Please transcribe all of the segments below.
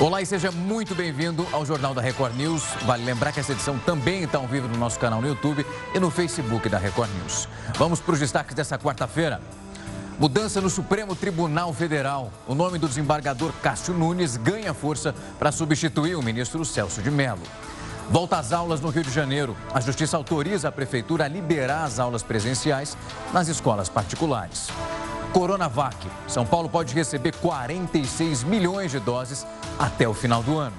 Olá e seja muito bem-vindo ao Jornal da Record News. Vale lembrar que essa edição também está ao vivo no nosso canal no YouTube e no Facebook da Record News. Vamos para os destaques dessa quarta-feira. Mudança no Supremo Tribunal Federal. O nome do desembargador Cássio Nunes ganha força para substituir o ministro Celso de Mello. Volta às aulas no Rio de Janeiro. A Justiça autoriza a Prefeitura a liberar as aulas presenciais nas escolas particulares. Coronavac. São Paulo pode receber 46 milhões de doses até o final do ano.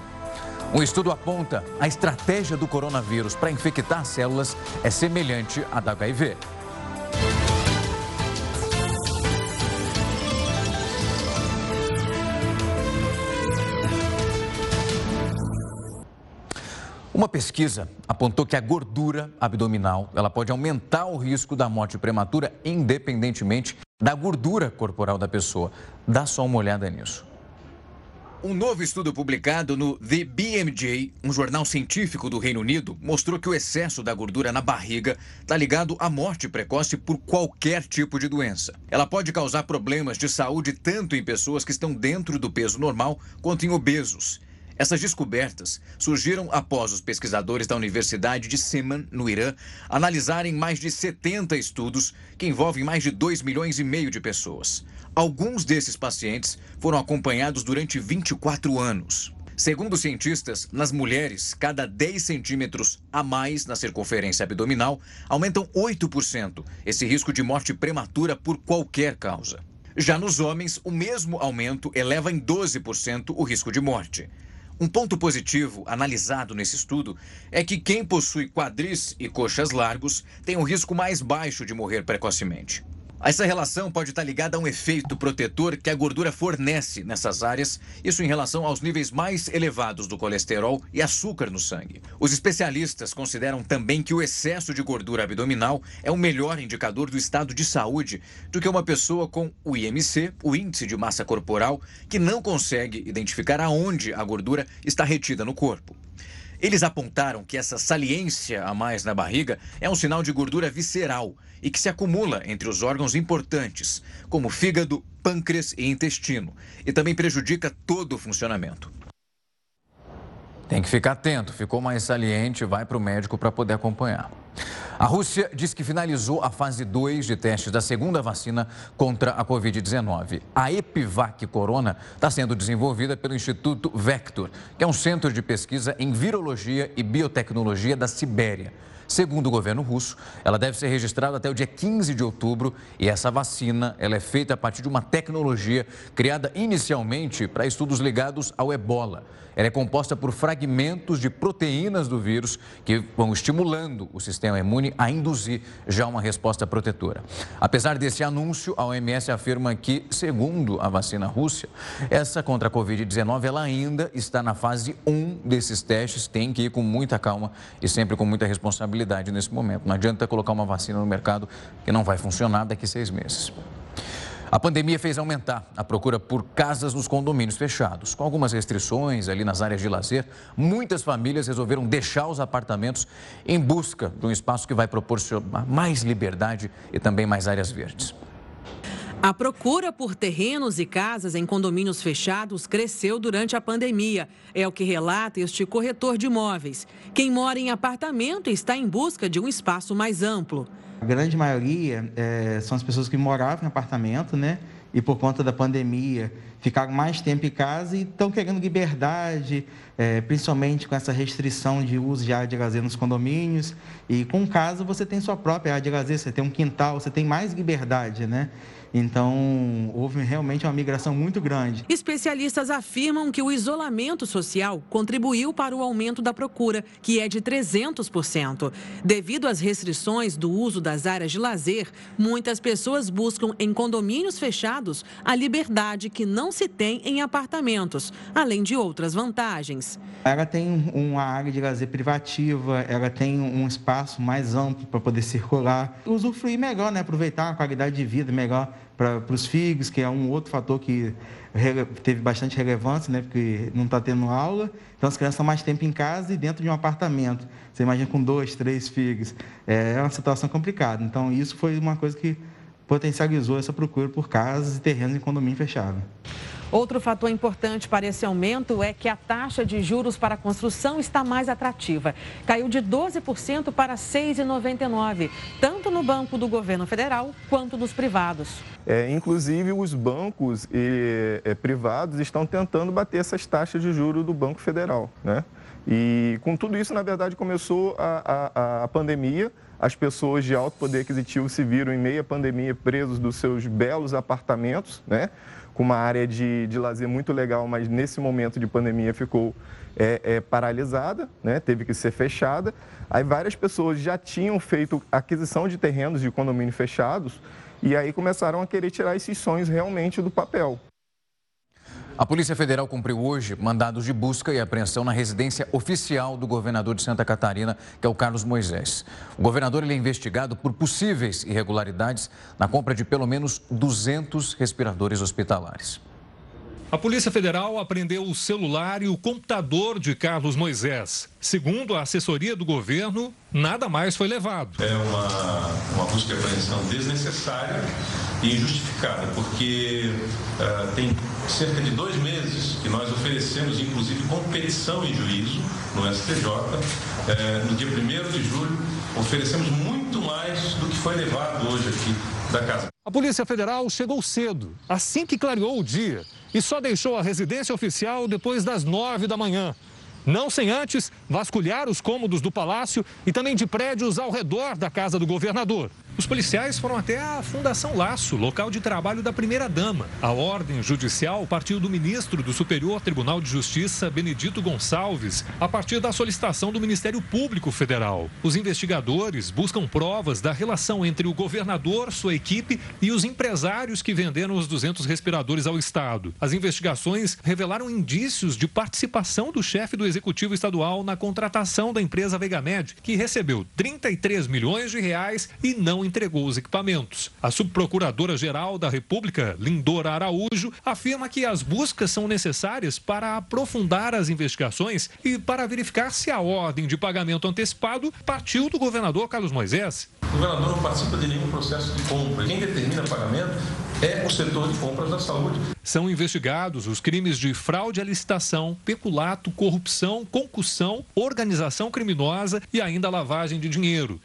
Um estudo aponta a estratégia do coronavírus para infectar células é semelhante à da HIV. Uma pesquisa apontou que a gordura abdominal ela pode aumentar o risco da morte prematura, independentemente da gordura corporal da pessoa. Dá só uma olhada nisso. Um novo estudo publicado no The BMJ, um jornal científico do Reino Unido, mostrou que o excesso da gordura na barriga está ligado à morte precoce por qualquer tipo de doença. Ela pode causar problemas de saúde tanto em pessoas que estão dentro do peso normal quanto em obesos. Essas descobertas surgiram após os pesquisadores da Universidade de Seman, no Irã, analisarem mais de 70 estudos que envolvem mais de 2 milhões e meio de pessoas. Alguns desses pacientes foram acompanhados durante 24 anos. Segundo cientistas, nas mulheres, cada 10 centímetros a mais na circunferência abdominal aumentam 8% esse risco de morte prematura por qualquer causa. Já nos homens, o mesmo aumento eleva em 12% o risco de morte. Um ponto positivo analisado nesse estudo é que quem possui quadris e coxas largos tem um risco mais baixo de morrer precocemente. Essa relação pode estar ligada a um efeito protetor que a gordura fornece nessas áreas, isso em relação aos níveis mais elevados do colesterol e açúcar no sangue. Os especialistas consideram também que o excesso de gordura abdominal é um melhor indicador do estado de saúde do que uma pessoa com o IMC, o índice de massa corporal, que não consegue identificar aonde a gordura está retida no corpo. Eles apontaram que essa saliência a mais na barriga é um sinal de gordura visceral e que se acumula entre os órgãos importantes, como fígado, pâncreas e intestino, e também prejudica todo o funcionamento. Tem que ficar atento, ficou mais saliente, vai para o médico para poder acompanhar. A Rússia diz que finalizou a fase 2 de testes da segunda vacina contra a Covid-19. A Epivac Corona está sendo desenvolvida pelo Instituto Vector, que é um centro de pesquisa em virologia e biotecnologia da Sibéria. Segundo o governo russo, ela deve ser registrada até o dia 15 de outubro e essa vacina ela é feita a partir de uma tecnologia criada inicialmente para estudos ligados ao ebola. Ela é composta por fragmentos de proteínas do vírus que vão estimulando o sistema imune a induzir já uma resposta protetora. Apesar desse anúncio, a OMS afirma que, segundo a vacina Rússia, essa contra a Covid-19 ela ainda está na fase 1 desses testes, tem que ir com muita calma e sempre com muita responsabilidade nesse momento. Não adianta colocar uma vacina no mercado que não vai funcionar daqui a seis meses. A pandemia fez aumentar a procura por casas nos condomínios fechados. Com algumas restrições ali nas áreas de lazer, muitas famílias resolveram deixar os apartamentos em busca de um espaço que vai proporcionar mais liberdade e também mais áreas verdes. A procura por terrenos e casas em condomínios fechados cresceu durante a pandemia. É o que relata este corretor de imóveis. Quem mora em apartamento está em busca de um espaço mais amplo. A grande maioria é, são as pessoas que moravam em apartamento, né? E por conta da pandemia ficaram mais tempo em casa e estão querendo liberdade, é, principalmente com essa restrição de uso de área de lazer nos condomínios. E com casa você tem sua própria área de lazer, você tem um quintal, você tem mais liberdade, né? Então, houve realmente uma migração muito grande. Especialistas afirmam que o isolamento social contribuiu para o aumento da procura, que é de 300%. Devido às restrições do uso das áreas de lazer, muitas pessoas buscam em condomínios fechados a liberdade que não se tem em apartamentos, além de outras vantagens. Ela tem uma área de lazer privativa, ela tem um espaço mais amplo para poder circular, usufruir melhor, né? aproveitar a qualidade de vida melhor para os filhos, que é um outro fator que teve bastante relevância, né? porque não está tendo aula. Então, as crianças estão mais tempo em casa e dentro de um apartamento. Você imagina com dois, três filhos. É, é uma situação complicada. Então, isso foi uma coisa que potencializou essa procura por casas e terrenos em condomínio fechado. Outro fator importante para esse aumento é que a taxa de juros para a construção está mais atrativa. Caiu de 12% para 6,99%, tanto no Banco do Governo Federal quanto nos privados. É, inclusive, os bancos e, é, privados estão tentando bater essas taxas de juros do Banco Federal. Né? E com tudo isso, na verdade, começou a, a, a pandemia as pessoas de alto poder aquisitivo se viram em meia pandemia presos dos seus belos apartamentos, né? Com uma área de, de lazer muito legal, mas nesse momento de pandemia ficou é, é, paralisada, né? teve que ser fechada. Aí várias pessoas já tinham feito aquisição de terrenos de condomínio fechados e aí começaram a querer tirar esses sonhos realmente do papel. A Polícia Federal cumpriu hoje mandados de busca e apreensão na residência oficial do governador de Santa Catarina, que é o Carlos Moisés. O governador é investigado por possíveis irregularidades na compra de pelo menos 200 respiradores hospitalares. A Polícia Federal apreendeu o celular e o computador de Carlos Moisés. Segundo a assessoria do governo, nada mais foi levado. É uma, uma busca e apreensão desnecessária e injustificada, porque uh, tem cerca de dois meses que nós oferecemos, inclusive, competição em juízo no STJ. Uh, eh, no dia 1 de julho, oferecemos muito mais do que foi levado hoje aqui da casa. A Polícia Federal chegou cedo, assim que clareou o dia e só deixou a residência oficial depois das nove da manhã. Não sem antes vasculhar os cômodos do palácio e também de prédios ao redor da casa do governador. Os policiais foram até a Fundação Laço, local de trabalho da primeira-dama. A ordem judicial partiu do ministro do Superior Tribunal de Justiça, Benedito Gonçalves, a partir da solicitação do Ministério Público Federal. Os investigadores buscam provas da relação entre o governador, sua equipe e os empresários que venderam os 200 respiradores ao Estado. As investigações revelaram indícios de participação do chefe do Executivo Estadual na contratação da empresa Vegamed, que recebeu 33 milhões de reais e não entregou os equipamentos. A subprocuradora-geral da República, Lindora Araújo, afirma que as buscas são necessárias para aprofundar as investigações e para verificar se a ordem de pagamento antecipado partiu do governador Carlos Moisés. O governador não participa de nenhum processo de compra. Quem determina pagamento é o setor de compras da saúde. São investigados os crimes de fraude à licitação, peculato, corrupção, concussão, organização criminosa e ainda lavagem de dinheiro.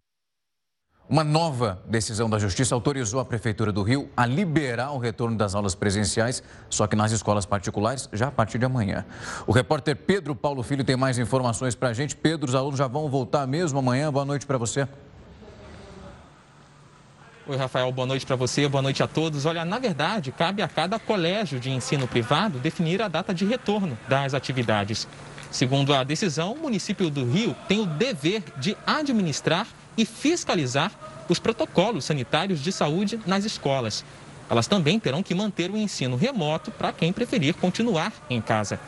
Uma nova decisão da Justiça autorizou a Prefeitura do Rio a liberar o retorno das aulas presenciais, só que nas escolas particulares, já a partir de amanhã. O repórter Pedro Paulo Filho tem mais informações para a gente. Pedro, os alunos já vão voltar mesmo amanhã. Boa noite para você. Oi, Rafael, boa noite para você, boa noite a todos. Olha, na verdade, cabe a cada colégio de ensino privado definir a data de retorno das atividades. Segundo a decisão, o município do Rio tem o dever de administrar e fiscalizar os protocolos sanitários de saúde nas escolas. Elas também terão que manter o ensino remoto para quem preferir continuar em casa.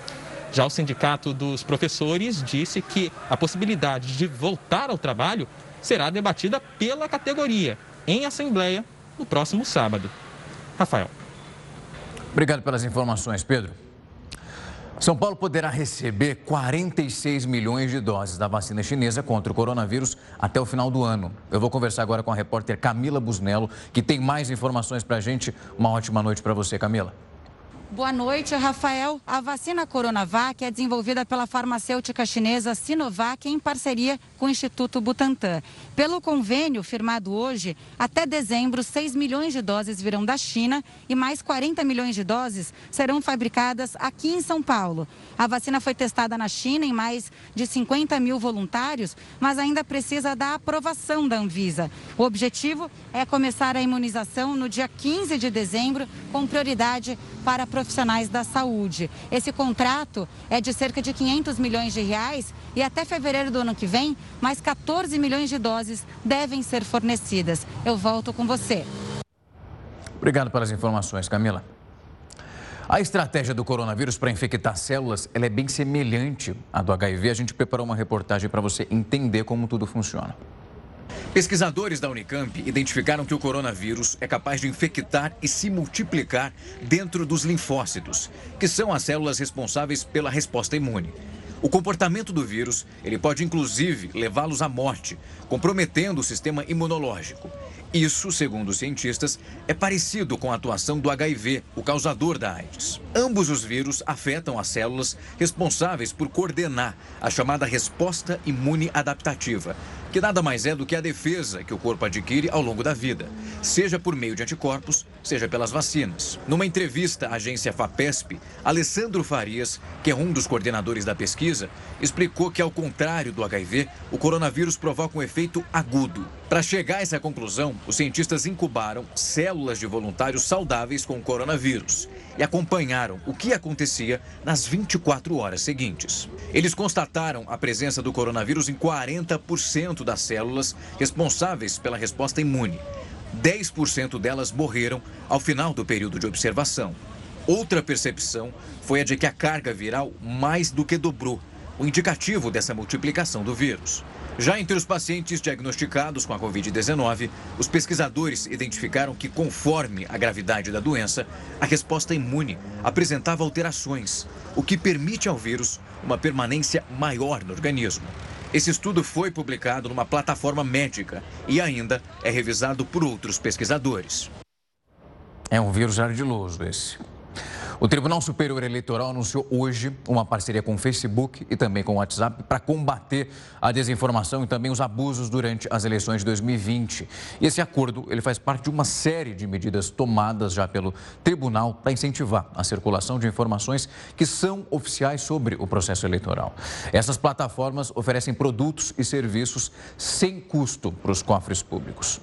Já o Sindicato dos Professores disse que a possibilidade de voltar ao trabalho será debatida pela categoria em assembleia no próximo sábado. Rafael. Obrigado pelas informações, Pedro. São Paulo poderá receber 46 milhões de doses da vacina chinesa contra o coronavírus até o final do ano. Eu vou conversar agora com a repórter Camila Busnello, que tem mais informações para a gente. Uma ótima noite para você, Camila. Boa noite, Rafael. A vacina Coronavac é desenvolvida pela farmacêutica chinesa Sinovac em parceria com o Instituto Butantan. Pelo convênio firmado hoje, até dezembro, 6 milhões de doses virão da China e mais 40 milhões de doses serão fabricadas aqui em São Paulo. A vacina foi testada na China em mais de 50 mil voluntários, mas ainda precisa da aprovação da Anvisa. O objetivo é começar a imunização no dia 15 de dezembro, com prioridade para profissionais da saúde. Esse contrato é de cerca de 500 milhões de reais e até fevereiro do ano que vem, mais 14 milhões de doses devem ser fornecidas. Eu volto com você. Obrigado pelas informações, Camila. A estratégia do coronavírus para infectar células é bem semelhante à do HIV. A gente preparou uma reportagem para você entender como tudo funciona. Pesquisadores da Unicamp identificaram que o coronavírus é capaz de infectar e se multiplicar dentro dos linfócitos, que são as células responsáveis pela resposta imune. O comportamento do vírus, ele pode inclusive levá-los à morte, comprometendo o sistema imunológico. Isso, segundo os cientistas, é parecido com a atuação do HIV, o causador da AIDS. Ambos os vírus afetam as células responsáveis por coordenar a chamada resposta imune adaptativa, que nada mais é do que a defesa que o corpo adquire ao longo da vida, seja por meio de anticorpos, seja pelas vacinas. Numa entrevista à agência FAPESP, Alessandro Farias, que é um dos coordenadores da pesquisa, explicou que, ao contrário do HIV, o coronavírus provoca um efeito agudo. Para chegar a essa conclusão, os cientistas incubaram células de voluntários saudáveis com o coronavírus e acompanharam o que acontecia nas 24 horas seguintes. Eles constataram a presença do coronavírus em 40% das células responsáveis pela resposta imune. 10% delas morreram ao final do período de observação. Outra percepção foi a de que a carga viral mais do que dobrou, o indicativo dessa multiplicação do vírus. Já entre os pacientes diagnosticados com a Covid-19, os pesquisadores identificaram que, conforme a gravidade da doença, a resposta imune apresentava alterações, o que permite ao vírus uma permanência maior no organismo. Esse estudo foi publicado numa plataforma médica e ainda é revisado por outros pesquisadores. É um vírus ardiloso esse. O Tribunal Superior Eleitoral anunciou hoje uma parceria com o Facebook e também com o WhatsApp para combater a desinformação e também os abusos durante as eleições de 2020. E esse acordo ele faz parte de uma série de medidas tomadas já pelo Tribunal para incentivar a circulação de informações que são oficiais sobre o processo eleitoral. Essas plataformas oferecem produtos e serviços sem custo para os cofres públicos.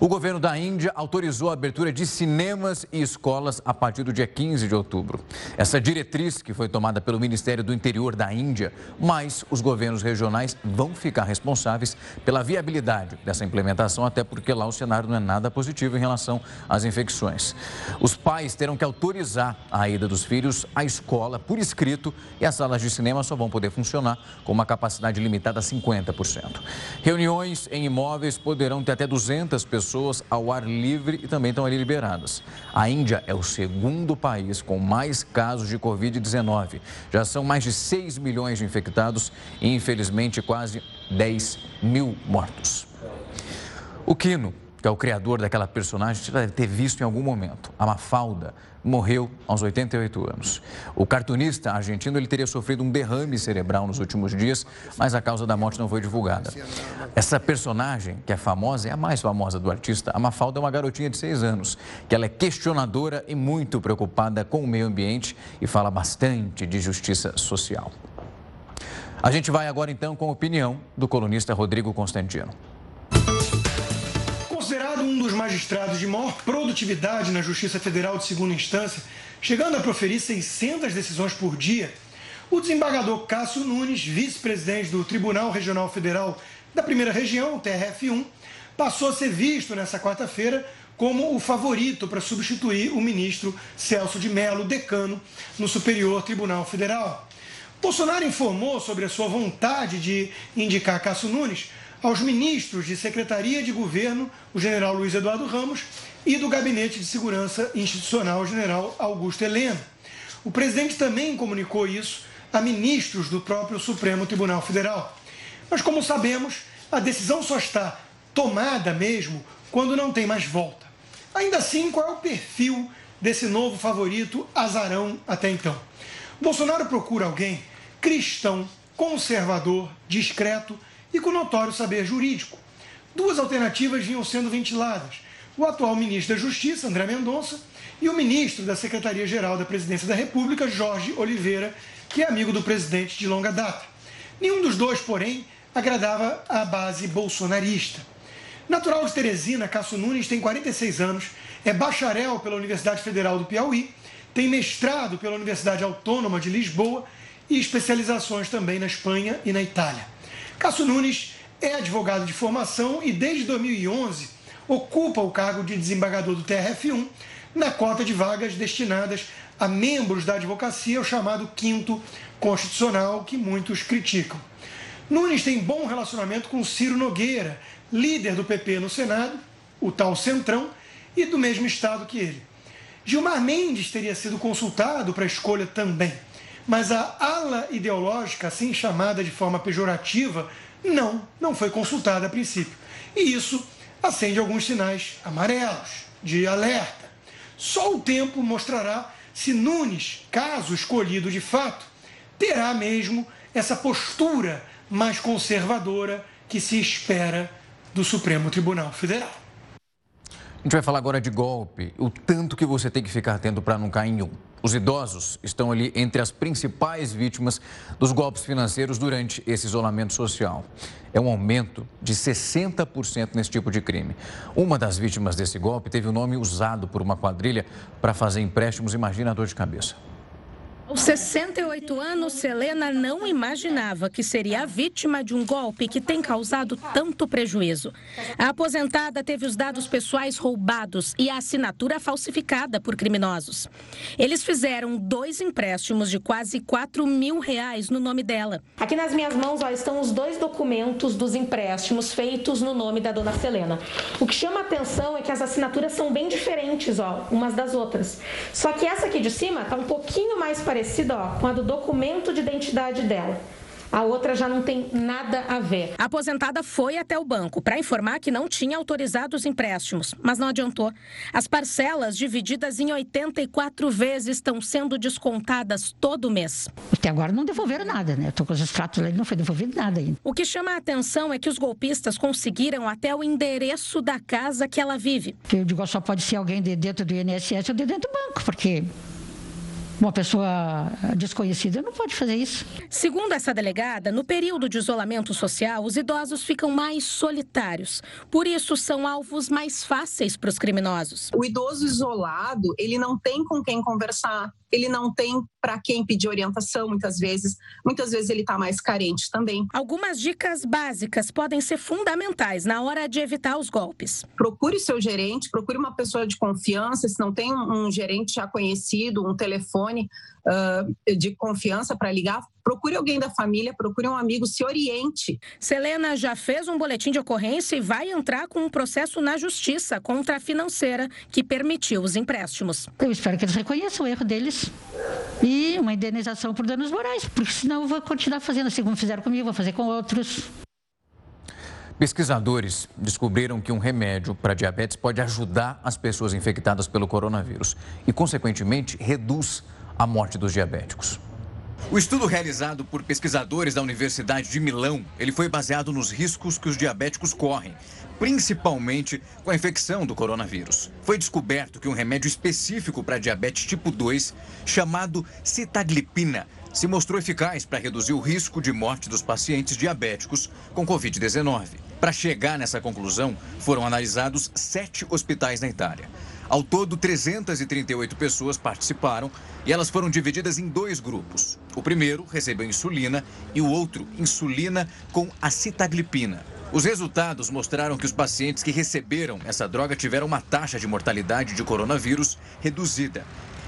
O governo da Índia autorizou a abertura de cinemas e escolas a partir do dia 15 de outubro. Essa diretriz que foi tomada pelo Ministério do Interior da Índia, mas os governos regionais vão ficar responsáveis pela viabilidade dessa implementação, até porque lá o cenário não é nada positivo em relação às infecções. Os pais terão que autorizar a ida dos filhos à escola por escrito e as salas de cinema só vão poder funcionar com uma capacidade limitada a 50%. Reuniões em imóveis poderão ter até 200 pessoas pessoas ao ar livre e também estão ali liberadas. A Índia é o segundo país com mais casos de Covid-19. Já são mais de 6 milhões de infectados e, infelizmente, quase 10 mil mortos. O Quino, que é o criador daquela personagem, você deve ter visto em algum momento. A Mafalda morreu aos 88 anos. O cartunista argentino ele teria sofrido um derrame cerebral nos últimos dias, mas a causa da morte não foi divulgada. Essa personagem, que é famosa, é a mais famosa do artista. A Mafalda é uma garotinha de 6 anos, que ela é questionadora e muito preocupada com o meio ambiente e fala bastante de justiça social. A gente vai agora então com a opinião do colunista Rodrigo Constantino um dos magistrados de maior produtividade na Justiça Federal de segunda instância, chegando a proferir 600 decisões por dia, o desembargador Cássio Nunes, vice-presidente do Tribunal Regional Federal da Primeira Região, TRF1, passou a ser visto nessa quarta-feira como o favorito para substituir o ministro Celso de Mello, decano, no Superior Tribunal Federal. Bolsonaro informou sobre a sua vontade de indicar Cássio Nunes aos ministros de Secretaria de Governo, o general Luiz Eduardo Ramos, e do Gabinete de Segurança Institucional, o general Augusto Helena. O presidente também comunicou isso a ministros do próprio Supremo Tribunal Federal. Mas, como sabemos, a decisão só está tomada mesmo quando não tem mais volta. Ainda assim, qual é o perfil desse novo favorito azarão até então? Bolsonaro procura alguém cristão, conservador, discreto e com notório saber jurídico. Duas alternativas vinham sendo ventiladas: o atual ministro da Justiça, André Mendonça, e o ministro da Secretaria-Geral da Presidência da República, Jorge Oliveira, que é amigo do presidente de longa data. Nenhum dos dois, porém, agradava a base bolsonarista. Natural de Teresina, Cássio Nunes tem 46 anos, é bacharel pela Universidade Federal do Piauí, tem mestrado pela Universidade Autônoma de Lisboa e especializações também na Espanha e na Itália. Cássio Nunes é advogado de formação e desde 2011 ocupa o cargo de desembargador do TRF1 na cota de vagas destinadas a membros da advocacia, o chamado quinto constitucional, que muitos criticam. Nunes tem bom relacionamento com Ciro Nogueira, líder do PP no Senado, o tal Centrão, e do mesmo estado que ele. Gilmar Mendes teria sido consultado para a escolha também. Mas a ala ideológica, assim chamada de forma pejorativa, não, não foi consultada a princípio. E isso acende alguns sinais amarelos de alerta. Só o tempo mostrará se Nunes, caso escolhido de fato, terá mesmo essa postura mais conservadora que se espera do Supremo Tribunal Federal. A gente vai falar agora de golpe, o tanto que você tem que ficar atento para não cair em um. Os idosos estão ali entre as principais vítimas dos golpes financeiros durante esse isolamento social. É um aumento de 60% nesse tipo de crime. Uma das vítimas desse golpe teve o nome usado por uma quadrilha para fazer empréstimos. Imagina a dor de cabeça. Aos 68 anos, Selena não imaginava que seria a vítima de um golpe que tem causado tanto prejuízo. A aposentada teve os dados pessoais roubados e a assinatura falsificada por criminosos. Eles fizeram dois empréstimos de quase 4 mil reais no nome dela. Aqui nas minhas mãos ó, estão os dois documentos dos empréstimos feitos no nome da dona Selena. O que chama a atenção é que as assinaturas são bem diferentes, ó, umas das outras. Só que essa aqui de cima está um pouquinho mais parecida parecida ó, com a do documento de identidade dela. A outra já não tem nada a ver. A aposentada foi até o banco para informar que não tinha autorizado os empréstimos, mas não adiantou. As parcelas divididas em 84 vezes estão sendo descontadas todo mês. Até agora não devolveram nada, né? Estou com os extratos ali, não foi devolvido nada ainda. O que chama a atenção é que os golpistas conseguiram até o endereço da casa que ela vive. Eu digo, só pode ser alguém de dentro do INSS ou de dentro do banco, porque uma pessoa desconhecida não pode fazer isso. Segundo essa delegada, no período de isolamento social, os idosos ficam mais solitários. Por isso, são alvos mais fáceis para os criminosos. O idoso isolado, ele não tem com quem conversar, ele não tem para quem pedir orientação muitas vezes. Muitas vezes ele está mais carente também. Algumas dicas básicas podem ser fundamentais na hora de evitar os golpes. Procure seu gerente, procure uma pessoa de confiança. Se não tem um, um gerente já conhecido, um telefone, uh, de confiança para ligar, procure alguém da família, procure um amigo, se oriente. Selena já fez um boletim de ocorrência e vai entrar com um processo na justiça contra a financeira que permitiu os empréstimos. Eu espero que eles reconheçam o erro deles e uma indenização por danos morais, porque senão eu vou continuar fazendo assim como fizeram comigo, vou fazer com outros. Pesquisadores descobriram que um remédio para diabetes pode ajudar as pessoas infectadas pelo coronavírus e, consequentemente, reduz a morte dos diabéticos. O estudo realizado por pesquisadores da Universidade de Milão, ele foi baseado nos riscos que os diabéticos correm, principalmente com a infecção do coronavírus. Foi descoberto que um remédio específico para diabetes tipo 2, chamado citaglipina, se mostrou eficaz para reduzir o risco de morte dos pacientes diabéticos com Covid-19. Para chegar nessa conclusão, foram analisados sete hospitais na Itália. Ao todo, 338 pessoas participaram e elas foram divididas em dois grupos. O primeiro recebeu insulina e o outro insulina com acitaglipina. Os resultados mostraram que os pacientes que receberam essa droga tiveram uma taxa de mortalidade de coronavírus reduzida.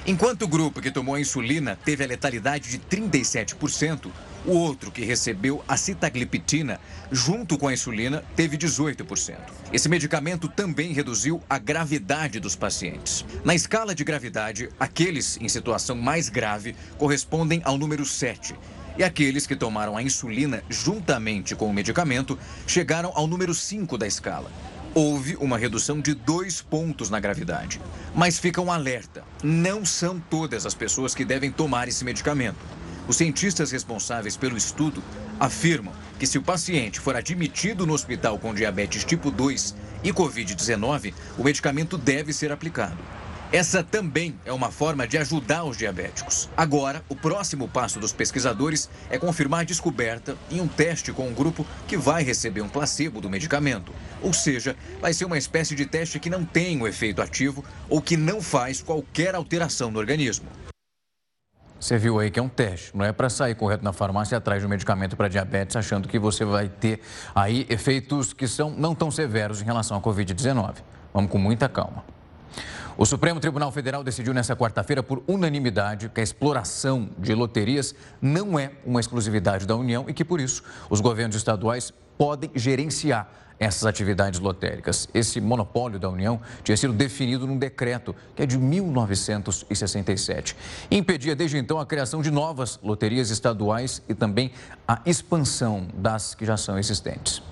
Enquanto o grupo que tomou a insulina teve a letalidade de 37%, o outro, que recebeu a citagliptina junto com a insulina, teve 18%. Esse medicamento também reduziu a gravidade dos pacientes. Na escala de gravidade, aqueles em situação mais grave correspondem ao número 7. E aqueles que tomaram a insulina juntamente com o medicamento chegaram ao número 5 da escala. Houve uma redução de dois pontos na gravidade. Mas fica um alerta: não são todas as pessoas que devem tomar esse medicamento. Os cientistas responsáveis pelo estudo afirmam que se o paciente for admitido no hospital com diabetes tipo 2 e Covid-19, o medicamento deve ser aplicado. Essa também é uma forma de ajudar os diabéticos. Agora, o próximo passo dos pesquisadores é confirmar a descoberta em um teste com um grupo que vai receber um placebo do medicamento. Ou seja, vai ser uma espécie de teste que não tem o efeito ativo ou que não faz qualquer alteração no organismo. Você viu aí que é um teste, não é para sair correto na farmácia atrás de um medicamento para diabetes achando que você vai ter aí efeitos que são não tão severos em relação à Covid-19. Vamos com muita calma. O Supremo Tribunal Federal decidiu nesta quarta-feira, por unanimidade, que a exploração de loterias não é uma exclusividade da União e que, por isso, os governos estaduais podem gerenciar essas atividades lotéricas. Esse monopólio da União tinha sido definido num decreto que é de 1967 e impedia desde então a criação de novas loterias estaduais e também a expansão das que já são existentes.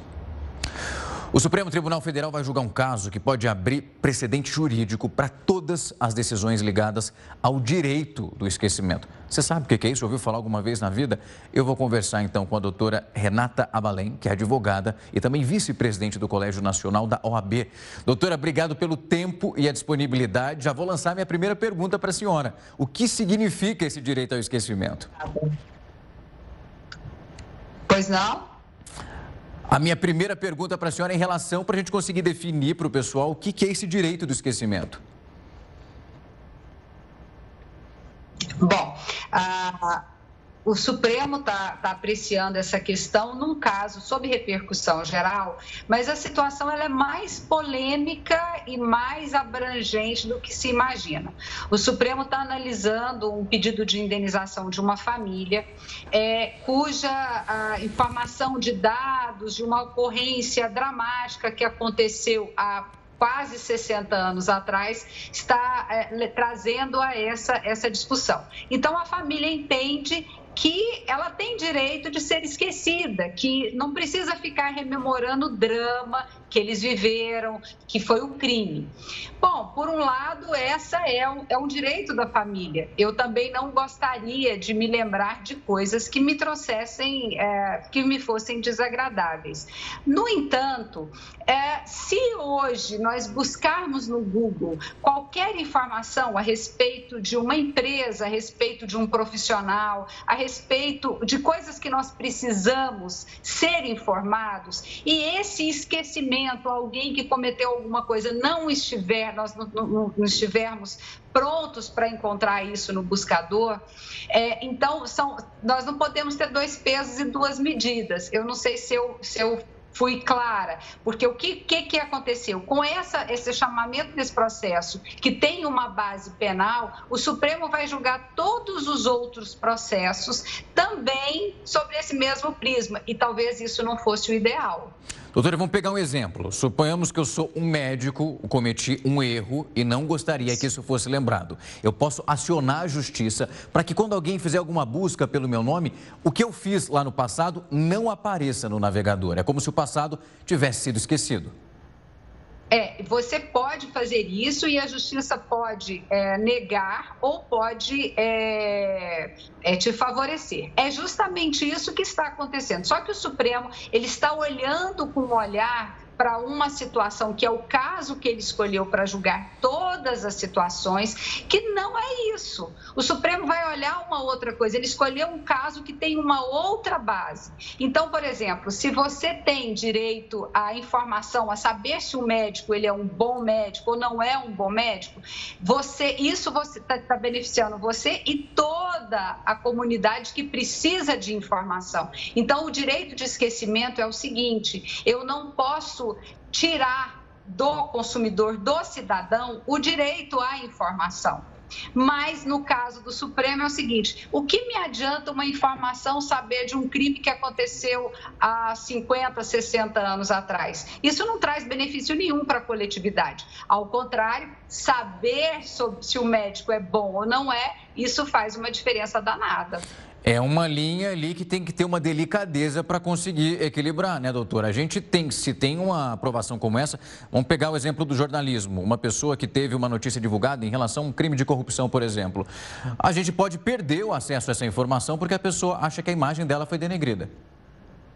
O Supremo Tribunal Federal vai julgar um caso que pode abrir precedente jurídico para todas as decisões ligadas ao direito do esquecimento. Você sabe o que é isso? Ouviu falar alguma vez na vida? Eu vou conversar então com a doutora Renata Abalém, que é advogada e também vice-presidente do Colégio Nacional da OAB. Doutora, obrigado pelo tempo e a disponibilidade. Já vou lançar minha primeira pergunta para a senhora. O que significa esse direito ao esquecimento? Pois não? A minha primeira pergunta para a senhora é em relação para a gente conseguir definir para o pessoal o que, é esse direito do esquecimento. Bom, a, o Supremo está tá apreciando essa questão num caso sob repercussão geral, mas a situação ela é mais polêmica e mais abrangente do que se imagina. O Supremo está analisando um pedido de indenização de uma família é, cuja informação de dados de uma ocorrência dramática que aconteceu há quase 60 anos atrás, está é, trazendo a essa, essa discussão. Então, a família entende que ela tem direito de ser esquecida, que não precisa ficar rememorando drama que eles viveram, que foi o crime. Bom, por um lado, essa é um, é um direito da família. Eu também não gostaria de me lembrar de coisas que me trouxessem, é, que me fossem desagradáveis. No entanto, é, se hoje nós buscarmos no Google qualquer informação a respeito de uma empresa, a respeito de um profissional, a respeito de coisas que nós precisamos ser informados, e esse esquecimento, alguém que cometeu alguma coisa não estiver, nós não, não, não estivermos prontos para encontrar isso no buscador. É, então, são, nós não podemos ter dois pesos e duas medidas. Eu não sei se eu, se eu fui clara, porque o que, que, que aconteceu? Com essa, esse chamamento desse processo, que tem uma base penal, o Supremo vai julgar todos os outros processos também sobre esse mesmo prisma, e talvez isso não fosse o ideal. Doutora, vamos pegar um exemplo. Suponhamos que eu sou um médico, cometi um erro e não gostaria que isso fosse lembrado. Eu posso acionar a justiça para que quando alguém fizer alguma busca pelo meu nome, o que eu fiz lá no passado não apareça no navegador. É como se o passado tivesse sido esquecido. É, você pode fazer isso e a justiça pode é, negar ou pode é, é, te favorecer. É justamente isso que está acontecendo. Só que o Supremo ele está olhando com um olhar para uma situação que é o caso que ele escolheu para julgar todas as situações, que não é isso. O Supremo vai olhar uma outra coisa, ele escolheu um caso que tem uma outra base. Então, por exemplo, se você tem direito à informação, a saber se o médico ele é um bom médico ou não é um bom médico, você isso você está tá beneficiando você e toda a comunidade que precisa de informação. Então, o direito de esquecimento é o seguinte: eu não posso tirar do consumidor, do cidadão, o direito à informação. Mas no caso do Supremo é o seguinte: o que me adianta uma informação saber de um crime que aconteceu há 50, 60 anos atrás? Isso não traz benefício nenhum para a coletividade. Ao contrário, saber sobre se o médico é bom ou não é, isso faz uma diferença danada. É uma linha ali que tem que ter uma delicadeza para conseguir equilibrar, né, doutora? A gente tem, se tem uma aprovação como essa, vamos pegar o exemplo do jornalismo. Uma pessoa que teve uma notícia divulgada em relação a um crime de corrupção, por exemplo. A gente pode perder o acesso a essa informação porque a pessoa acha que a imagem dela foi denegrida.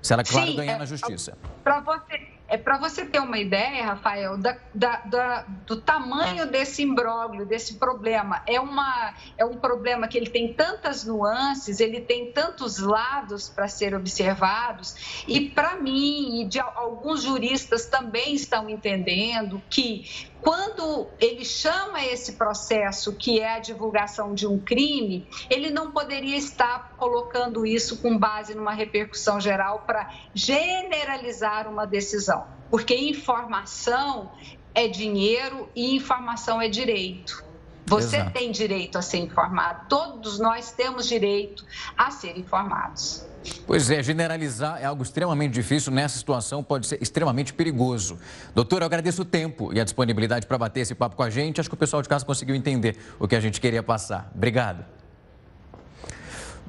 Se ela, claro, Sim, ganhar é, na justiça. Para você é para você ter uma ideia, Rafael, da, da, da, do tamanho desse imbróglio, desse problema. É, uma, é um problema que ele tem tantas nuances, ele tem tantos lados para ser observados, e para mim, e de alguns juristas também estão entendendo que quando ele chama esse processo, que é a divulgação de um crime, ele não poderia estar colocando isso com base numa repercussão geral para generalizar uma decisão, porque informação é dinheiro e informação é direito. Você Exato. tem direito a ser informado, todos nós temos direito a ser informados. Pois é, generalizar é algo extremamente difícil. Nessa situação pode ser extremamente perigoso. Doutor, eu agradeço o tempo e a disponibilidade para bater esse papo com a gente. Acho que o pessoal de casa conseguiu entender o que a gente queria passar. Obrigado.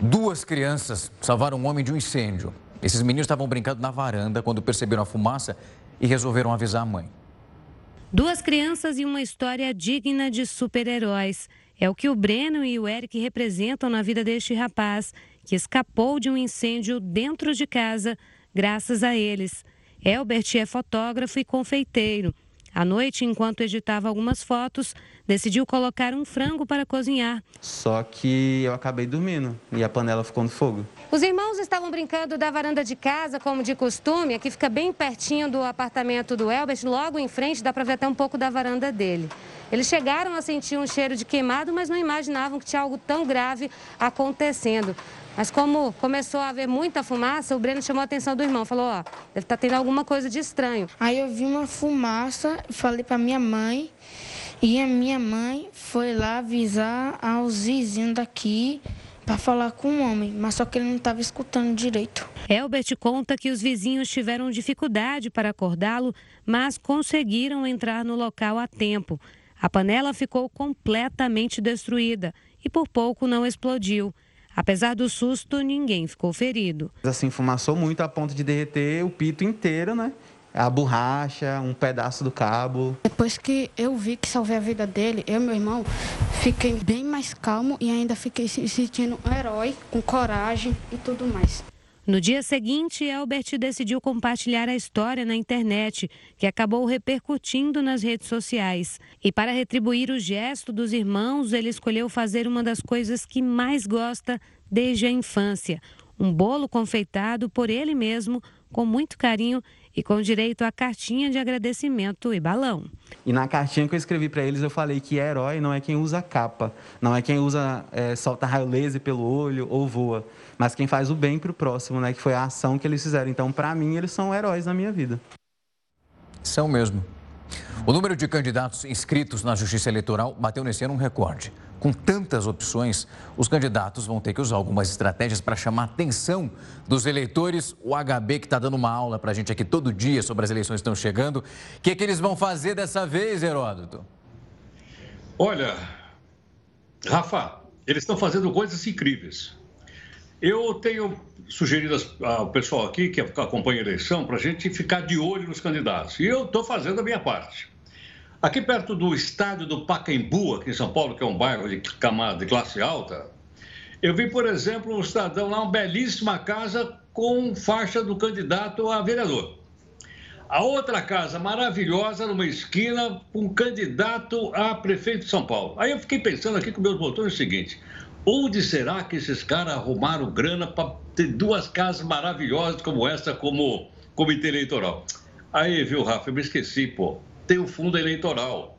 Duas crianças salvaram um homem de um incêndio. Esses meninos estavam brincando na varanda quando perceberam a fumaça e resolveram avisar a mãe. Duas crianças e uma história digna de super-heróis. É o que o Breno e o Eric representam na vida deste rapaz, que escapou de um incêndio dentro de casa, graças a eles. Elbert é fotógrafo e confeiteiro. À noite, enquanto editava algumas fotos, decidiu colocar um frango para cozinhar. Só que eu acabei dormindo e a panela ficou no fogo. Os irmãos estavam brincando da varanda de casa, como de costume. Aqui fica bem pertinho do apartamento do Elbert, logo em frente, dá para ver até um pouco da varanda dele. Eles chegaram a sentir um cheiro de queimado, mas não imaginavam que tinha algo tão grave acontecendo. Mas como começou a haver muita fumaça, o Breno chamou a atenção do irmão, falou, ó, deve estar tá tendo alguma coisa de estranho. Aí eu vi uma fumaça, falei para minha mãe, e a minha mãe foi lá avisar aos vizinhos daqui para falar com o homem, mas só que ele não estava escutando direito. Elbert conta que os vizinhos tiveram dificuldade para acordá-lo, mas conseguiram entrar no local a tempo. A panela ficou completamente destruída e por pouco não explodiu. Apesar do susto, ninguém ficou ferido. Assim, fumaçou muito a ponto de derreter o pito inteiro, né? A borracha, um pedaço do cabo. Depois que eu vi que salvei a vida dele, eu e meu irmão, fiquei bem mais calmo e ainda fiquei se sentindo um herói, com coragem e tudo mais. No dia seguinte, Elbert decidiu compartilhar a história na internet, que acabou repercutindo nas redes sociais. E para retribuir o gesto dos irmãos, ele escolheu fazer uma das coisas que mais gosta desde a infância: um bolo confeitado por ele mesmo, com muito carinho e com direito a cartinha de agradecimento e balão. E na cartinha que eu escrevi para eles, eu falei que herói não é quem usa capa, não é quem usa, é, solta raio laser pelo olho ou voa mas quem faz o bem para o próximo, né? Que foi a ação que eles fizeram. Então, para mim, eles são heróis na minha vida. São mesmo. O número de candidatos inscritos na Justiça Eleitoral bateu nesse ano um recorde. Com tantas opções, os candidatos vão ter que usar algumas estratégias para chamar a atenção dos eleitores. O HB, que está dando uma aula para a gente aqui todo dia sobre as eleições que estão chegando. O que, é que eles vão fazer dessa vez, Heródoto? Olha, Rafa, eles estão fazendo coisas incríveis. Eu tenho sugerido ao pessoal aqui que acompanha a eleição para a gente ficar de olho nos candidatos. E eu estou fazendo a minha parte. Aqui perto do estádio do Pacaembu, aqui em São Paulo, que é um bairro de camada de classe alta, eu vi, por exemplo, um cidadão lá, uma belíssima casa com faixa do candidato a vereador. A outra casa maravilhosa numa esquina com um candidato a prefeito de São Paulo. Aí eu fiquei pensando aqui com meus botões o seguinte: Onde será que esses caras arrumaram grana para ter duas casas maravilhosas como essa, como comitê eleitoral? Aí, viu, Rafa, eu me esqueci, pô. Tem o fundo eleitoral.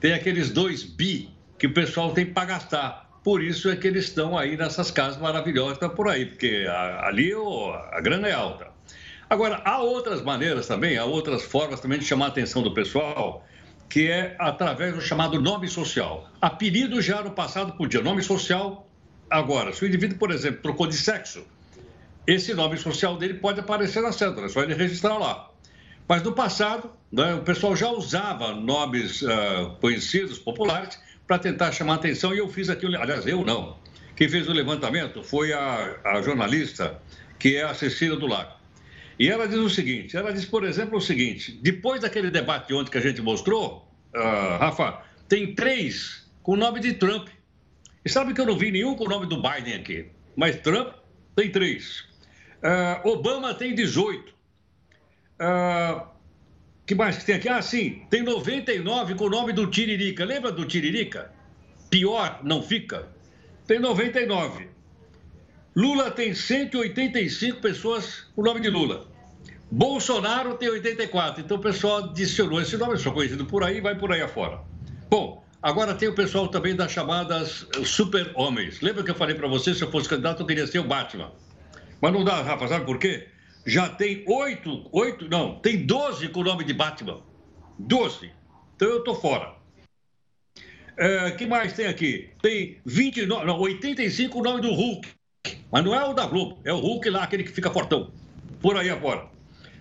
Tem aqueles dois bi que o pessoal tem para gastar. Por isso é que eles estão aí nessas casas maravilhosas por aí, porque ali a grana é alta. Agora, há outras maneiras também, há outras formas também de chamar a atenção do pessoal que é através do chamado nome social. Apelido já no passado podia, nome social agora. Se o indivíduo, por exemplo, trocou de sexo, esse nome social dele pode aparecer na cédula, é só ele registrar lá. Mas no passado, né, o pessoal já usava nomes uh, conhecidos, populares, para tentar chamar atenção, e eu fiz aquilo, aliás, eu não. Quem fez o levantamento foi a, a jornalista, que é a Cecília do Lago. E ela diz o seguinte: ela diz, por exemplo, o seguinte: depois daquele debate ontem que a gente mostrou, uh, Rafa, tem três com o nome de Trump. E sabe que eu não vi nenhum com o nome do Biden aqui, mas Trump tem três. Uh, Obama tem 18. Ah, que mais que tem aqui? Ah, sim, tem 99 com o nome do Tiririca. Lembra do Tiririca? Pior não fica. Tem 99. Lula tem 185 pessoas com o nome de Lula. Bolsonaro tem 84. Então o pessoal adicionou esse nome, só conhecido por aí, vai por aí afora. Bom, agora tem o pessoal também das chamadas super-homens. Lembra que eu falei para você, se eu fosse candidato, eu queria ser o Batman. Mas não dá, Rafa, sabe por quê? Já tem oito, oito, não, tem 12 com o nome de Batman. 12. Então eu tô fora. É, que mais tem aqui? Tem 29, não, 85 o nome do Hulk. Mas não é o da Globo, é o Hulk lá, aquele que fica fortão. Por aí afora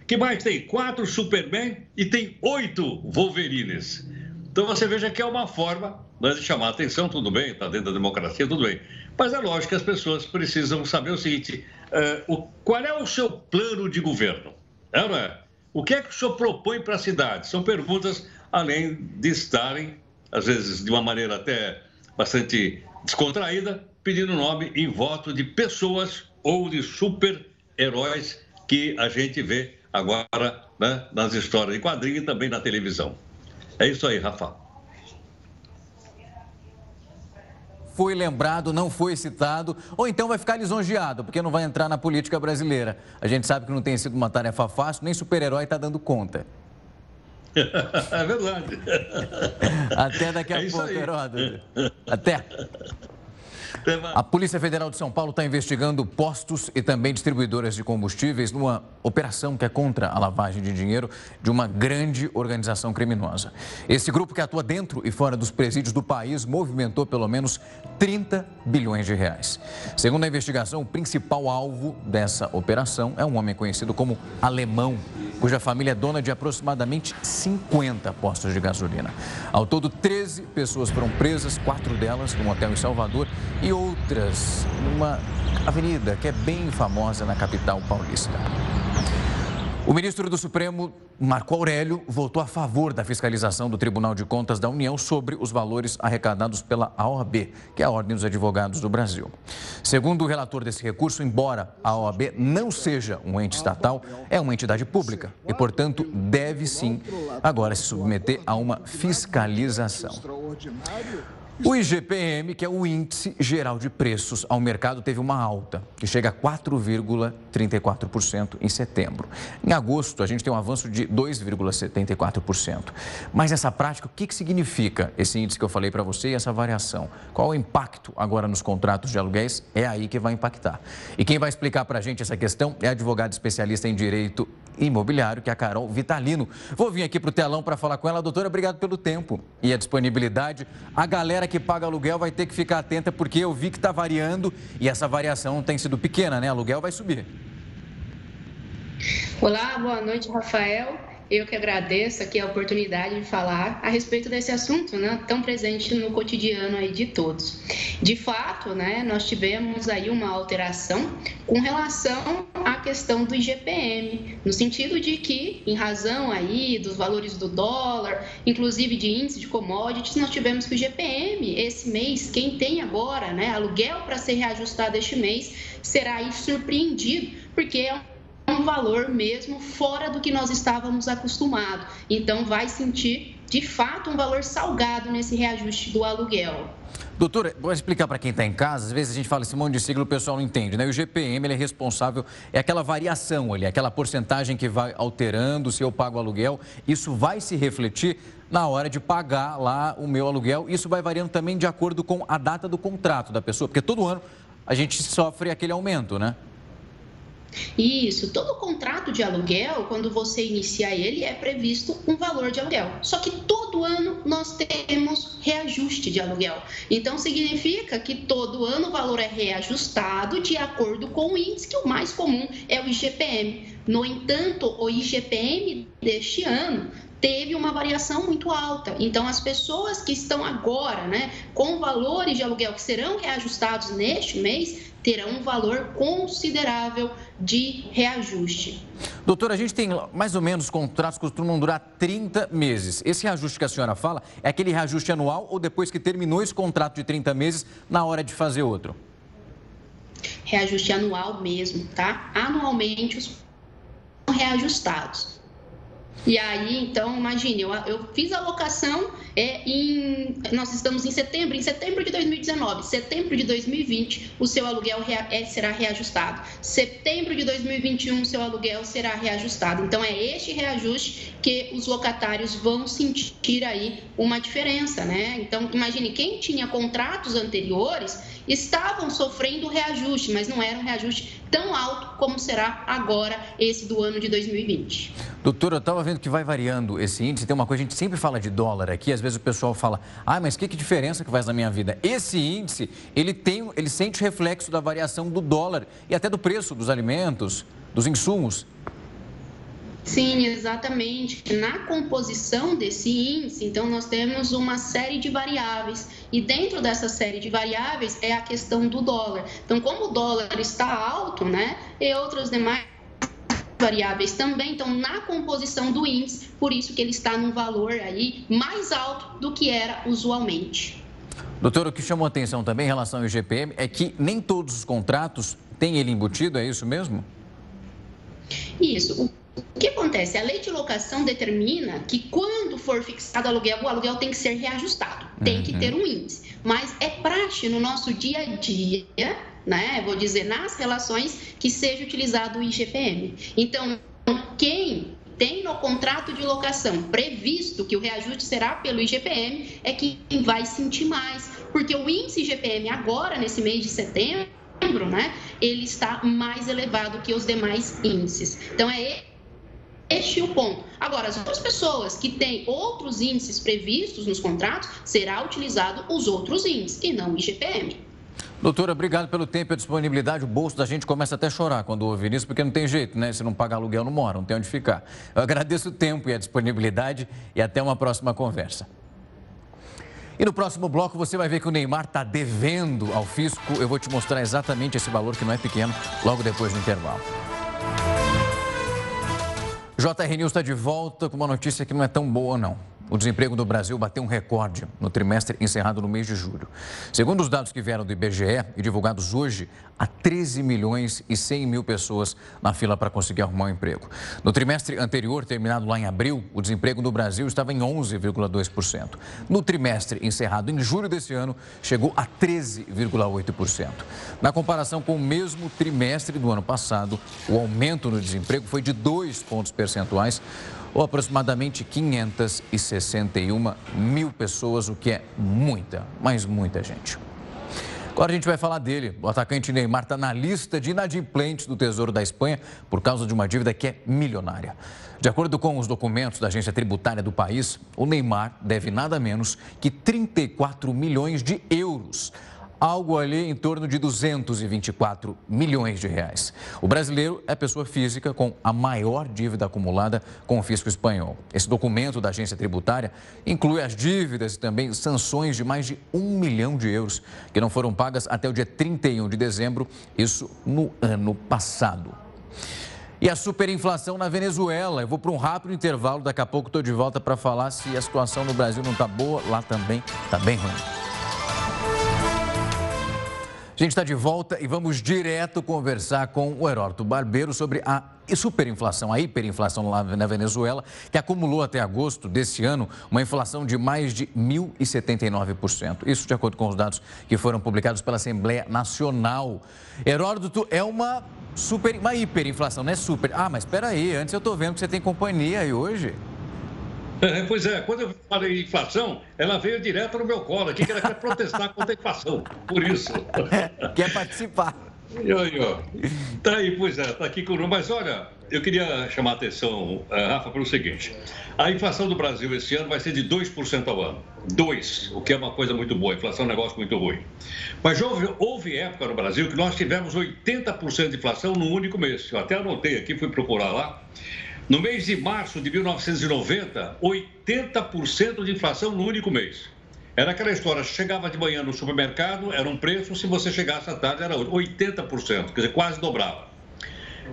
que mais tem? Quatro Superman e tem oito Wolverines. Então você veja que é uma forma né, de chamar a atenção, tudo bem, está dentro da democracia, tudo bem. Mas é lógico que as pessoas precisam saber o seguinte: o, qual é o seu plano de governo? É, não é? O que é que o senhor propõe para a cidade? São perguntas, além de estarem, às vezes de uma maneira até bastante descontraída, pedindo nome em voto de pessoas ou de super-heróis que a gente vê agora né, nas histórias de quadrinho e também na televisão. É isso aí, Rafa. Foi lembrado, não foi citado, ou então vai ficar lisonjeado, porque não vai entrar na política brasileira. A gente sabe que não tem sido uma tarefa fácil, nem super-herói está dando conta. É verdade. Até daqui a é pouco, Heródoto. Até. A Polícia Federal de São Paulo está investigando postos e também distribuidoras de combustíveis numa operação que é contra a lavagem de dinheiro de uma grande organização criminosa. Esse grupo que atua dentro e fora dos presídios do país movimentou pelo menos 30 bilhões de reais. Segundo a investigação, o principal alvo dessa operação é um homem conhecido como Alemão, cuja família é dona de aproximadamente 50 postos de gasolina. Ao todo, 13 pessoas foram presas, quatro delas num hotel em Salvador e outras numa avenida que é bem famosa na capital paulista. O ministro do Supremo, Marco Aurélio, votou a favor da fiscalização do Tribunal de Contas da União sobre os valores arrecadados pela AOAB, que é a Ordem dos Advogados do Brasil. Segundo o relator desse recurso, embora a OAB não seja um ente estatal, é uma entidade pública e, portanto, deve sim agora se submeter a uma fiscalização. O IGPM, que é o Índice Geral de Preços ao Mercado, teve uma alta, que chega a 4,34% em setembro. Em agosto, a gente tem um avanço de 2,74%. Mas essa prática, o que, que significa esse índice que eu falei para você e essa variação? Qual o impacto agora nos contratos de aluguéis? É aí que vai impactar. E quem vai explicar para a gente essa questão é a advogada especialista em Direito Imobiliário, que é a Carol Vitalino. Vou vir aqui para o telão para falar com ela. Doutora, obrigado pelo tempo e a disponibilidade. A galera que paga aluguel vai ter que ficar atenta porque eu vi que está variando e essa variação tem sido pequena, né? Aluguel vai subir. Olá, boa noite, Rafael. Eu que agradeço aqui a oportunidade de falar a respeito desse assunto, né, tão presente no cotidiano aí de todos. De fato, né, nós tivemos aí uma alteração com relação à questão do IGPM, no sentido de que, em razão aí dos valores do dólar, inclusive de índice de commodities, nós tivemos que o IGPM esse mês, quem tem agora, né, aluguel para ser reajustado este mês, será aí surpreendido, porque é um valor mesmo fora do que nós estávamos acostumados. Então, vai sentir, de fato, um valor salgado nesse reajuste do aluguel. Doutora, vou explicar para quem está em casa, às vezes a gente fala esse monte de sigla, o pessoal não entende, né? O GPM ele é responsável, é aquela variação ali, aquela porcentagem que vai alterando se eu pago aluguel. Isso vai se refletir na hora de pagar lá o meu aluguel. Isso vai variando também de acordo com a data do contrato da pessoa, porque todo ano a gente sofre aquele aumento, né? Isso, todo contrato de aluguel, quando você inicia ele, é previsto um valor de aluguel. Só que todo ano nós temos reajuste de aluguel. Então significa que todo ano o valor é reajustado de acordo com o índice, que o mais comum é o IGPM. No entanto, o IGPM deste ano teve uma variação muito alta. Então, as pessoas que estão agora né, com valores de aluguel que serão reajustados neste mês terão um valor considerável de reajuste. Doutora, a gente tem mais ou menos contratos que costumam durar 30 meses. Esse reajuste que a senhora fala é aquele reajuste anual ou depois que terminou esse contrato de 30 meses, na hora de fazer outro? Reajuste anual mesmo, tá? Anualmente os reajustados. E aí, então, imagine, eu, eu fiz a locação é, em. Nós estamos em setembro, em setembro de 2019. Setembro de 2020, o seu aluguel rea, é, será reajustado. Setembro de 2021, o seu aluguel será reajustado. Então, é este reajuste que os locatários vão sentir aí uma diferença, né? Então, imagine, quem tinha contratos anteriores estavam sofrendo reajuste, mas não era um reajuste tão alto como será agora esse do ano de 2020. Doutora, eu estava vendo que vai variando esse índice. Tem uma coisa, a gente sempre fala de dólar aqui, às vezes o pessoal fala, ah, mas que, que diferença que faz na minha vida? Esse índice, ele, tem, ele sente reflexo da variação do dólar e até do preço dos alimentos, dos insumos. Sim, exatamente. Na composição desse índice, então, nós temos uma série de variáveis. E dentro dessa série de variáveis é a questão do dólar. Então, como o dólar está alto, né, e outras demais variáveis também estão na composição do índice, por isso que ele está num valor aí mais alto do que era usualmente. Doutor, o que chamou atenção também em relação ao IGPM é que nem todos os contratos têm ele embutido, é isso mesmo? Isso. O que acontece? A lei de locação determina que quando for fixado o aluguel, o aluguel tem que ser reajustado, tem uhum. que ter um índice. Mas é praxe no nosso dia a dia, né? Vou dizer, nas relações, que seja utilizado o IGPM. Então, quem tem no contrato de locação previsto que o reajuste será pelo IGPM é quem vai sentir mais, porque o índice IGPM agora, nesse mês de setembro, né, ele está mais elevado que os demais índices. Então, é este é o ponto. Agora, as outras pessoas que têm outros índices previstos nos contratos, será utilizado os outros índices e não o IGPM. Doutora, obrigado pelo tempo e a disponibilidade. O bolso da gente começa até a chorar quando ouve isso, porque não tem jeito, né? Se não pagar aluguel, não mora, não tem onde ficar. Eu agradeço o tempo e a disponibilidade e até uma próxima conversa. E no próximo bloco você vai ver que o Neymar está devendo ao fisco. Eu vou te mostrar exatamente esse valor que não é pequeno, logo depois do intervalo. JR News está de volta com uma notícia que não é tão boa, não. O desemprego no Brasil bateu um recorde no trimestre encerrado no mês de julho. Segundo os dados que vieram do IBGE e divulgados hoje, há 13 milhões e 100 mil pessoas na fila para conseguir arrumar um emprego. No trimestre anterior, terminado lá em abril, o desemprego no Brasil estava em 11,2%. No trimestre encerrado em julho desse ano, chegou a 13,8%. Na comparação com o mesmo trimestre do ano passado, o aumento no desemprego foi de 2 pontos percentuais ou aproximadamente 561 mil pessoas, o que é muita, mas muita gente. Agora a gente vai falar dele. O atacante Neymar está na lista de inadimplentes do Tesouro da Espanha por causa de uma dívida que é milionária. De acordo com os documentos da agência tributária do país, o Neymar deve nada menos que 34 milhões de euros algo ali em torno de 224 milhões de reais. O brasileiro é pessoa física com a maior dívida acumulada com o fisco espanhol. Esse documento da agência tributária inclui as dívidas e também sanções de mais de um milhão de euros que não foram pagas até o dia 31 de dezembro, isso no ano passado. E a superinflação na Venezuela. Eu vou para um rápido intervalo, daqui a pouco estou de volta para falar se a situação no Brasil não está boa, lá também está bem ruim. Gente está de volta e vamos direto conversar com o Heródoto Barbeiro sobre a superinflação, a hiperinflação lá na Venezuela, que acumulou até agosto desse ano uma inflação de mais de 1.079%. Isso de acordo com os dados que foram publicados pela Assembleia Nacional. Heródoto, é uma super, uma hiperinflação, não é super. Ah, mas espera aí, antes eu estou vendo que você tem companhia aí hoje. É, pois é, quando eu falei inflação, ela veio direto no meu colo aqui, que ela quer protestar contra a inflação. Por isso. Quer participar. E aí, ó. Tá aí, pois é, tá aqui conosco. Mas olha, eu queria chamar a atenção, eh, Rafa, para o seguinte: a inflação do Brasil esse ano vai ser de 2% ao ano. 2, o que é uma coisa muito boa. A inflação é um negócio muito ruim. Mas houve, houve época no Brasil que nós tivemos 80% de inflação num único mês. Eu até anotei aqui, fui procurar lá. No mês de março de 1990, 80% de inflação no único mês. Era aquela história, chegava de manhã no supermercado, era um preço, se você chegasse à tarde era 80%, quer dizer, quase dobrava.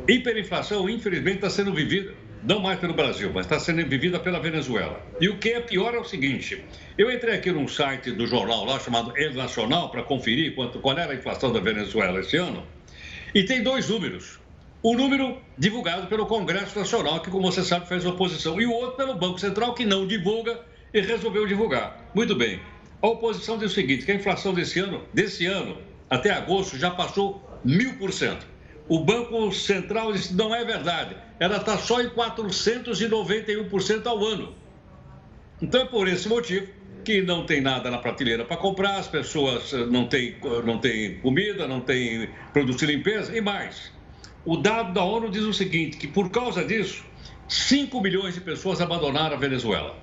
Hiperinflação, infelizmente, está sendo vivida, não mais pelo Brasil, mas está sendo vivida pela Venezuela. E o que é pior é o seguinte: eu entrei aqui num site do jornal lá chamado El Nacional para conferir quanto, qual era a inflação da Venezuela esse ano, e tem dois números o número divulgado pelo Congresso Nacional, que, como você sabe, fez oposição, e o outro pelo Banco Central, que não divulga e resolveu divulgar. Muito bem. A oposição diz o seguinte: que a inflação desse ano, desse ano até agosto, já passou mil por cento. O Banco Central disse não é verdade, ela está só em 491% ao ano. Então é por esse motivo que não tem nada na prateleira para comprar, as pessoas não têm, não têm comida, não têm produto de limpeza e mais o dado da ONU diz o seguinte, que por causa disso, 5 milhões de pessoas abandonaram a Venezuela.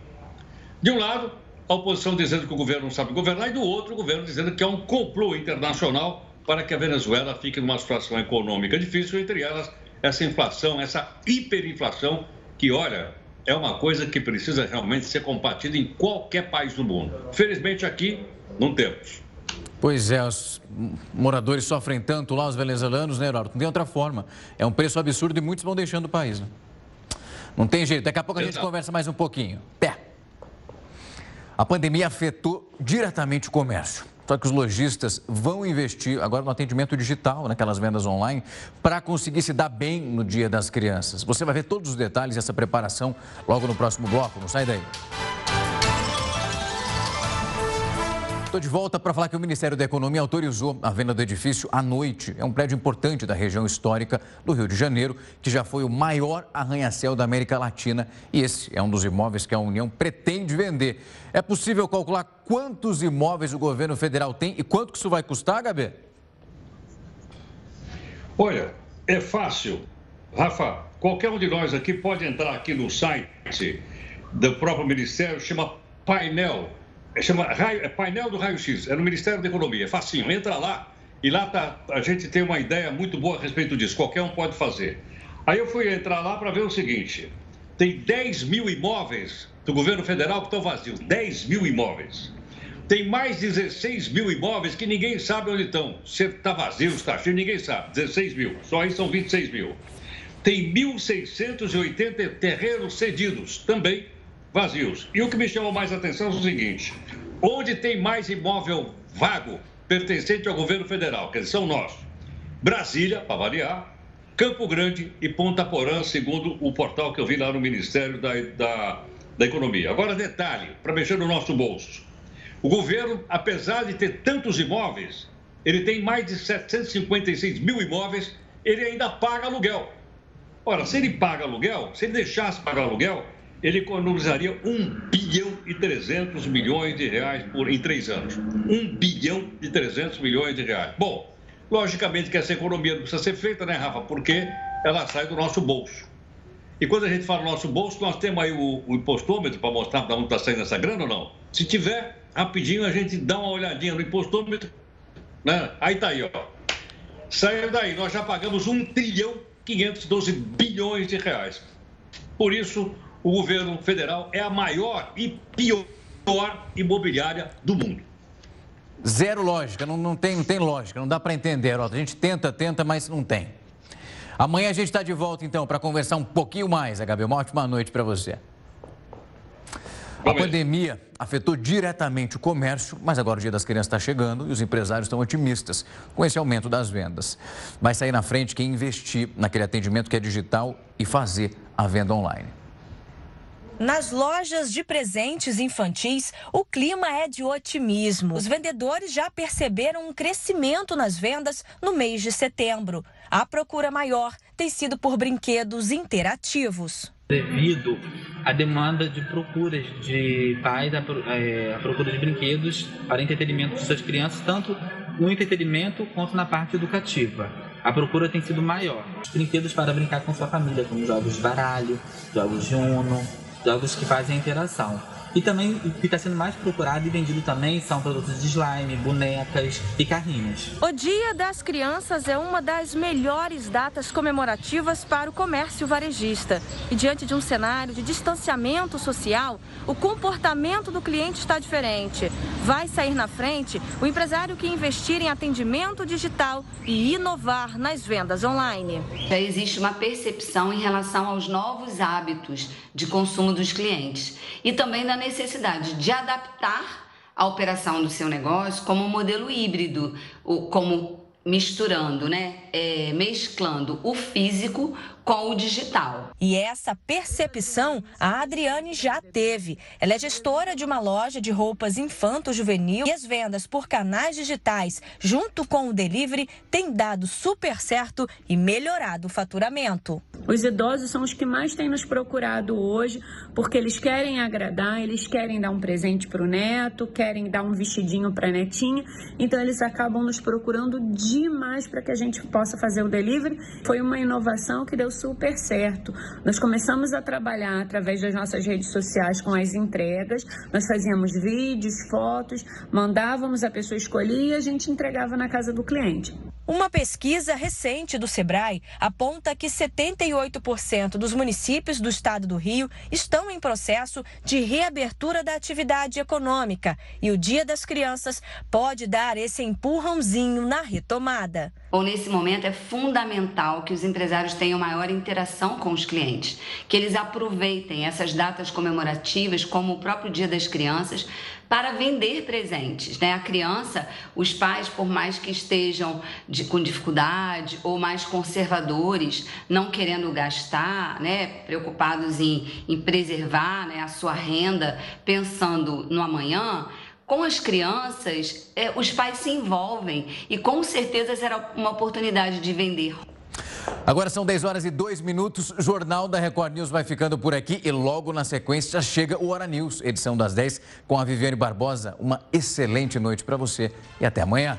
De um lado, a oposição dizendo que o governo não sabe governar, e do outro, o governo dizendo que é um complô internacional para que a Venezuela fique numa situação econômica difícil, entre elas essa inflação, essa hiperinflação que, olha, é uma coisa que precisa realmente ser combatida em qualquer país do mundo. Felizmente aqui não temos. Pois é, os moradores sofrem tanto lá, os venezuelanos, né, Heródoto? Não tem outra forma. É um preço absurdo e muitos vão deixando o país. Né? Não tem jeito. Daqui a pouco a Exato. gente conversa mais um pouquinho. Pé. A pandemia afetou diretamente o comércio. Só que os lojistas vão investir agora no atendimento digital, naquelas vendas online, para conseguir se dar bem no Dia das Crianças. Você vai ver todos os detalhes dessa preparação logo no próximo bloco. Não sai daí. Estou de volta para falar que o Ministério da Economia autorizou a venda do edifício à noite. É um prédio importante da região histórica do Rio de Janeiro, que já foi o maior arranha-céu da América Latina. E esse é um dos imóveis que a União pretende vender. É possível calcular quantos imóveis o governo federal tem e quanto que isso vai custar, Gabi? Olha, é fácil. Rafa, qualquer um de nós aqui pode entrar aqui no site do próprio Ministério, chama Painel chama raio, é painel do raio-x, é no Ministério da Economia, é facinho, entra lá e lá tá, a gente tem uma ideia muito boa a respeito disso, qualquer um pode fazer. Aí eu fui entrar lá para ver o seguinte, tem 10 mil imóveis do governo federal que estão vazios, 10 mil imóveis. Tem mais 16 mil imóveis que ninguém sabe onde estão. Se está vazio, está cheio, ninguém sabe. 16 mil, só aí são 26 mil. Tem 1.680 terrenos cedidos, também vazios. E o que me chamou mais atenção é o seguinte: onde tem mais imóvel vago pertencente ao governo federal, que são nós? Brasília, para variar, Campo Grande e Ponta Porã, segundo o portal que eu vi lá no Ministério da, da, da Economia. Agora, detalhe, para mexer no nosso bolso. O governo, apesar de ter tantos imóveis, ele tem mais de 756 mil imóveis, ele ainda paga aluguel. Ora, se ele paga aluguel, se ele deixasse pagar aluguel, ele economizaria 1 bilhão e 300 milhões de reais por, em três anos. 1 bilhão e 300 milhões de reais. Bom, logicamente que essa economia não precisa ser feita, né, Rafa? Porque ela sai do nosso bolso. E quando a gente fala nosso bolso, nós temos aí o, o impostômetro para mostrar de onde está saindo essa grana ou não? Se tiver, rapidinho a gente dá uma olhadinha no impostômetro. Né? Aí tá aí, ó. Saiu daí, nós já pagamos 1 trilhão 512 bilhões de reais. Por isso, o governo federal é a maior e pior imobiliária do mundo. Zero lógica, não, não, tem, não tem lógica, não dá para entender, A gente tenta, tenta, mas não tem. Amanhã a gente está de volta, então, para conversar um pouquinho mais. A Gabi, uma ótima noite para você. A pandemia afetou diretamente o comércio, mas agora o Dia das Crianças está chegando e os empresários estão otimistas com esse aumento das vendas. Vai sair na frente quem investir naquele atendimento que é digital e fazer a venda online. Nas lojas de presentes infantis, o clima é de otimismo. Os vendedores já perceberam um crescimento nas vendas no mês de setembro. A procura maior tem sido por brinquedos interativos. Devido à demanda de procuras de pais, a é, procura de brinquedos para entretenimento de suas crianças, tanto no entretenimento quanto na parte educativa. A procura tem sido maior. Os brinquedos para brincar com sua família, como jogos de baralho, jogos de uno, jogos que fazem interação. E também o que está sendo mais procurado e vendido também são produtos de slime, bonecas e carrinhos. O Dia das Crianças é uma das melhores datas comemorativas para o comércio varejista. E diante de um cenário de distanciamento social, o comportamento do cliente está diferente. Vai sair na frente o empresário que investir em atendimento digital e inovar nas vendas online. Já existe uma percepção em relação aos novos hábitos de consumo dos clientes e também da necessidade de adaptar a operação do seu negócio como modelo híbrido, como misturando, né, é, mesclando o físico com o digital. E essa percepção a Adriane já teve. Ela é gestora de uma loja de roupas infanto-juvenil e as vendas por canais digitais, junto com o delivery, têm dado super certo e melhorado o faturamento. Os idosos são os que mais têm nos procurado hoje, porque eles querem agradar, eles querem dar um presente para o neto, querem dar um vestidinho para a netinha, então eles acabam nos procurando demais para que a gente possa fazer o delivery. Foi uma inovação que deu super certo. Nós começamos a trabalhar através das nossas redes sociais com as entregas, nós fazíamos vídeos, fotos, mandávamos, a pessoa escolhia e a gente entregava na casa do cliente. Uma pesquisa recente do Sebrae aponta que 78% dos municípios do estado do Rio estão em processo de reabertura da atividade econômica e o Dia das Crianças pode dar esse empurrãozinho na retomada. Bom, nesse momento é fundamental que os empresários tenham maior interação com os clientes, que eles aproveitem essas datas comemorativas, como o próprio Dia das Crianças, para vender presentes. Né? A criança, os pais, por mais que estejam de, com dificuldade ou mais conservadores, não querendo gastar, né? preocupados em, em preservar né? a sua renda, pensando no amanhã, com as crianças, é, os pais se envolvem e com certeza será uma oportunidade de vender Agora são 10 horas e 2 minutos. Jornal da Record News vai ficando por aqui e logo na sequência chega o Hora News, edição das 10, com a Viviane Barbosa. Uma excelente noite para você e até amanhã.